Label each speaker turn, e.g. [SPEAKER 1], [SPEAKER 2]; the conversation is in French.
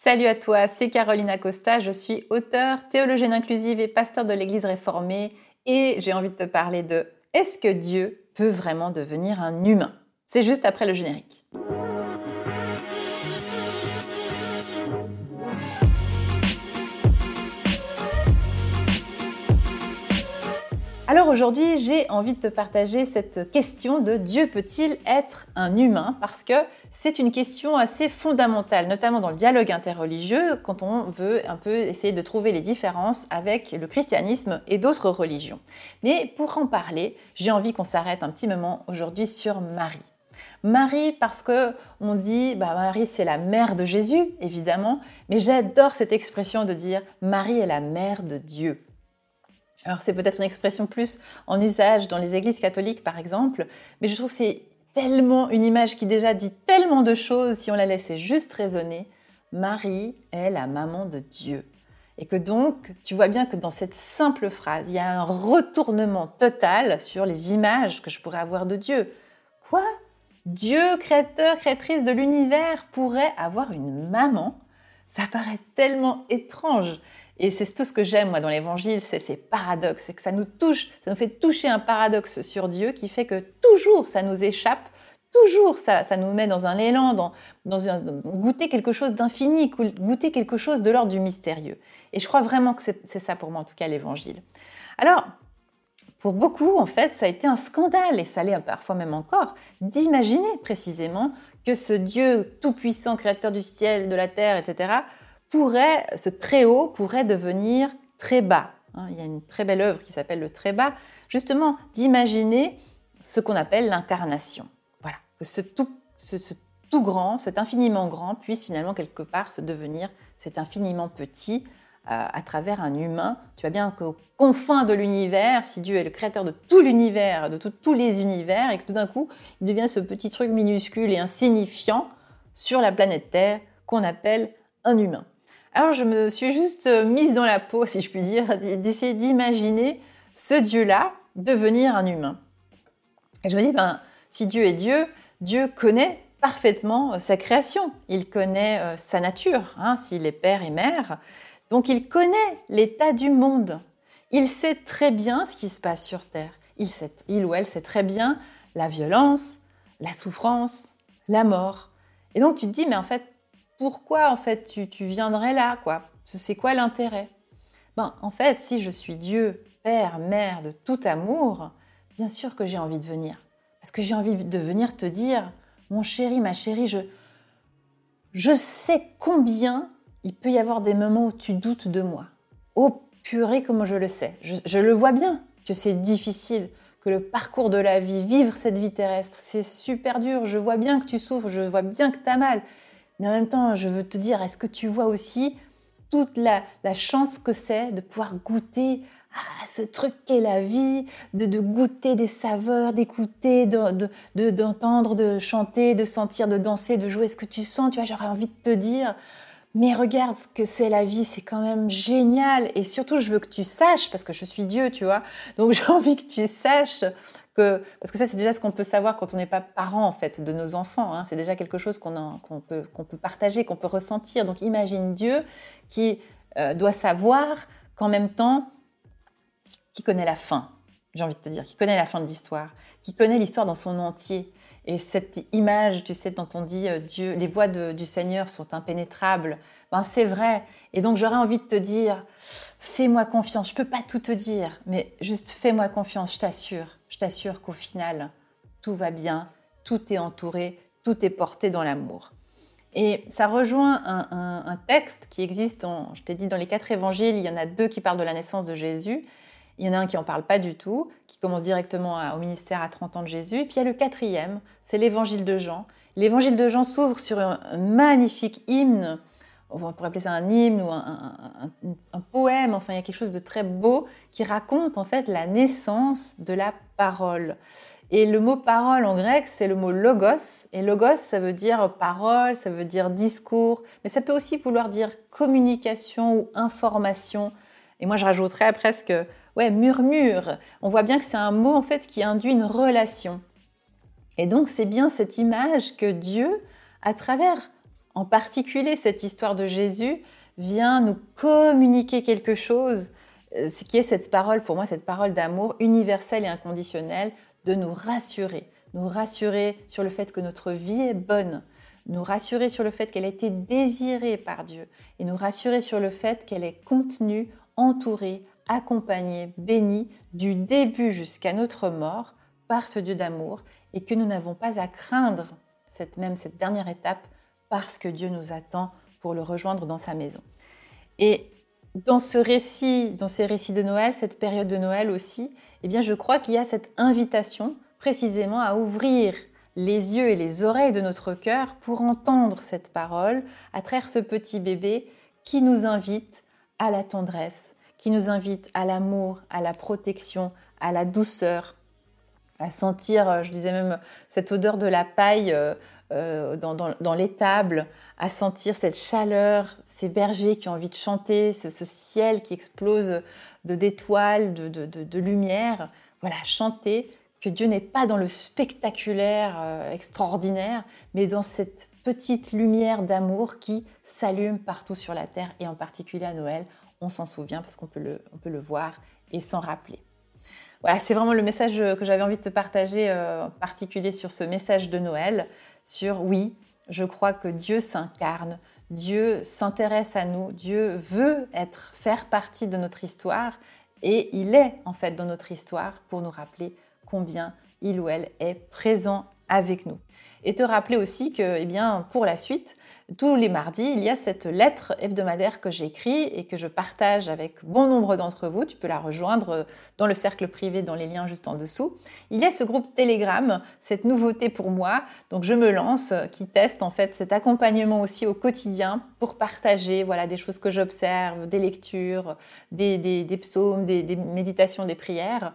[SPEAKER 1] Salut à toi, c'est Caroline Acosta, je suis auteure, théologienne inclusive et pasteur de l'Église réformée et j'ai envie de te parler de est-ce que Dieu peut vraiment devenir un humain? C'est juste après le générique. Alors aujourd'hui, j'ai envie de te partager cette question de Dieu peut-il être un humain? Parce que c'est une question assez fondamentale, notamment dans le dialogue interreligieux, quand on veut un peu essayer de trouver les différences avec le christianisme et d'autres religions. Mais pour en parler, j'ai envie qu'on s'arrête un petit moment aujourd'hui sur Marie. Marie parce que on dit bah Marie c'est la mère de Jésus évidemment, mais j'adore cette expression de dire Marie est la mère de Dieu. Alors c'est peut-être une expression plus en usage dans les églises catholiques par exemple, mais je trouve que c'est tellement une image qui déjà dit tellement de choses si on la laissait juste raisonner. Marie est la maman de Dieu. Et que donc, tu vois bien que dans cette simple phrase, il y a un retournement total sur les images que je pourrais avoir de Dieu. Quoi? Dieu, créateur, créatrice de l'univers, pourrait avoir une maman? Ça paraît tellement étrange. Et c'est tout ce que j'aime moi dans l'évangile, c'est ces paradoxes, c'est que ça nous touche, ça nous fait toucher un paradoxe sur Dieu qui fait que toujours ça nous échappe, toujours ça, nous met dans un élan, dans, dans un, goûter quelque chose d'infini, goûter quelque chose de l'ordre du mystérieux. Et je crois vraiment que c'est ça pour moi en tout cas l'évangile. Alors, pour beaucoup, en fait, ça a été un scandale, et ça l'est parfois même encore, d'imaginer précisément que ce Dieu tout-puissant, créateur du ciel, de la terre, etc., pourrait, ce très haut pourrait devenir très bas. Hein. il y a une très belle œuvre qui s'appelle le très bas, justement d'imaginer ce qu'on appelle l'incarnation. Voilà, que ce tout, grand, cet infiniment grand puisse finalement quelque part se devenir cet infiniment petit euh, à travers un humain. Tu vois bien qu'aux confins de l'univers, si Dieu est le créateur de tout l'univers, de tous les univers, et que tout d'un coup, il devient ce petit truc minuscule et insignifiant sur la planète Terre qu'on appelle un humain. Alors je me suis juste euh, mise dans la peau, si je puis dire, d'essayer d'imaginer ce Dieu-là devenir un humain. Et je me dis, ben, si Dieu est Dieu, Dieu connaît parfaitement euh, sa création, il connaît euh, sa nature, hein, s'il est père et mère, donc il connaît l'état du monde, il sait très bien ce qui se passe sur Terre, il, sait, il ou elle sait très bien la violence, la souffrance, la mort. Et donc tu te dis, mais en fait, pourquoi en fait tu, viendrais là quoi? C'est quoi l'intérêt? Ben, En fait, si je suis Dieu, Père, Mère de tout amour, bien sûr que j'ai envie de venir. Parce que j'ai envie de venir te dire, mon chéri, ma chérie, je, je sais combien il peut y avoir des moments où tu doutes de moi. Oh purée, comment je le sais? Je, je le vois bien que c'est difficile, que le parcours de la vie, vivre cette vie terrestre, c'est super dur. Je vois bien que tu souffres, je vois bien que tu as mal. Mais en même temps, je veux te dire, est-ce que tu vois aussi toute la, chance que c'est de pouvoir goûter à ce truc qu'est la vie, de, goûter des saveurs, d'écouter, d'entendre, de, de, chanter, de sentir, de danser, de jouer. ce que tu sens Tu vois, j'aurais envie de te dire, mais regarde ce que c'est la vie, c'est quand même génial. Et surtout, je veux que tu saches, parce que je suis Dieu, tu vois. Donc j'ai envie que tu saches parce que ça, c'est déjà ce qu'on peut savoir quand on n'est pas parent en fait de nos enfants. Hein. C'est déjà quelque chose qu'on peut, partager, qu'on peut ressentir. Donc imagine Dieu qui euh, doit savoir qu'en même temps, qui connaît la fin. J'ai envie de te dire, qui connaît la fin de l'histoire, qui connaît l'histoire dans son entier. Et cette image, tu sais, dont on dit euh, Dieu, les voies du Seigneur sont impénétrables, ben c'est vrai. Et donc j'aurais envie de te dire, fais-moi confiance. Je peux pas tout te dire, mais juste fais-moi confiance, je t'assure je t'assure qu'au final, tout va bien, tout est entouré, tout est porté dans l'amour. Et ça rejoint un, texte qui existe, je t'ai dit, dans les quatre évangiles, il y en a deux qui parlent de la naissance de Jésus. Il y en a un qui n'en parle pas du tout, qui commence directement au ministère à 30 ans de Jésus. Et puis il y a le quatrième, c'est l'évangile de Jean. L'évangile de Jean s'ouvre sur un magnifique hymne on pourrait appeler ça un hymne ou un, poème, enfin il y a quelque chose de très beau qui raconte en fait la naissance de la parole. Et le mot parole en grec, c'est le mot logos. Et logos, ça veut dire parole, ça veut dire discours, mais ça peut aussi vouloir dire communication ou information. Et moi, je rajouterais presque, ouais, murmure. On voit bien que c'est un mot en fait qui induit une relation. Et donc, c'est bien cette image que Dieu, à travers En particulier, cette histoire de Jésus vient nous communiquer quelque chose, euh, ce qui est cette parole, pour moi, cette parole d'amour universelle et inconditionnelle, de nous rassurer, nous rassurer sur le fait que notre vie est bonne, nous rassurer sur le fait qu'elle a été désirée par Dieu. Et nous rassurer sur le fait qu'elle est contenue, entourée, accompagnée, bénie du début jusqu'à notre mort par ce Dieu d'amour et que nous n'avons pas à craindre cette même cette dernière étape parce que Dieu nous attend pour le rejoindre dans sa maison. Et dans ce récit, dans ces récits de Noël, cette période de Noël aussi, eh bien je crois qu'il y a cette invitation précisément à ouvrir les yeux et les oreilles de notre cœur pour entendre cette parole à travers ce petit bébé qui nous invite à la tendresse, qui nous invite à l'amour, à la protection, à la douceur, à sentir, euh, je disais même, cette odeur de la paille euh, euh, dans, l'étable, à sentir cette chaleur, ces bergers qui ont envie de chanter, ce, ciel qui explose de d'étoiles, de, de, lumière. Voilà, chanter que Dieu n'est pas dans le spectaculaire extraordinaire, mais dans cette petite lumière d'amour qui s'allume partout sur la terre et en particulier à Noël. On s'en souvient parce qu'on peut, peut le voir et s'en rappeler. Voilà, c'est vraiment le message que j'avais envie de te partager, euh, en particulier sur ce message de Noël, sur oui, je crois que Dieu s'incarne, Dieu s'intéresse à nous, Dieu veut être, faire partie de notre histoire, et il est en fait dans notre histoire pour nous rappeler combien il ou elle est présent avec nous. Et te rappeler aussi que, eh bien, pour la suite, tous les mardis, il y a cette lettre hebdomadaire que j'écris et que je partage avec bon nombre d'entre vous. Tu peux la rejoindre dans le cercle privé, dans les liens juste en dessous. Il y a ce groupe Telegram, cette nouveauté pour moi. Donc je me lance, qui teste en fait cet accompagnement aussi au quotidien pour partager voilà, des choses que j'observe, des lectures, des, psaumes, des, méditations, des prières,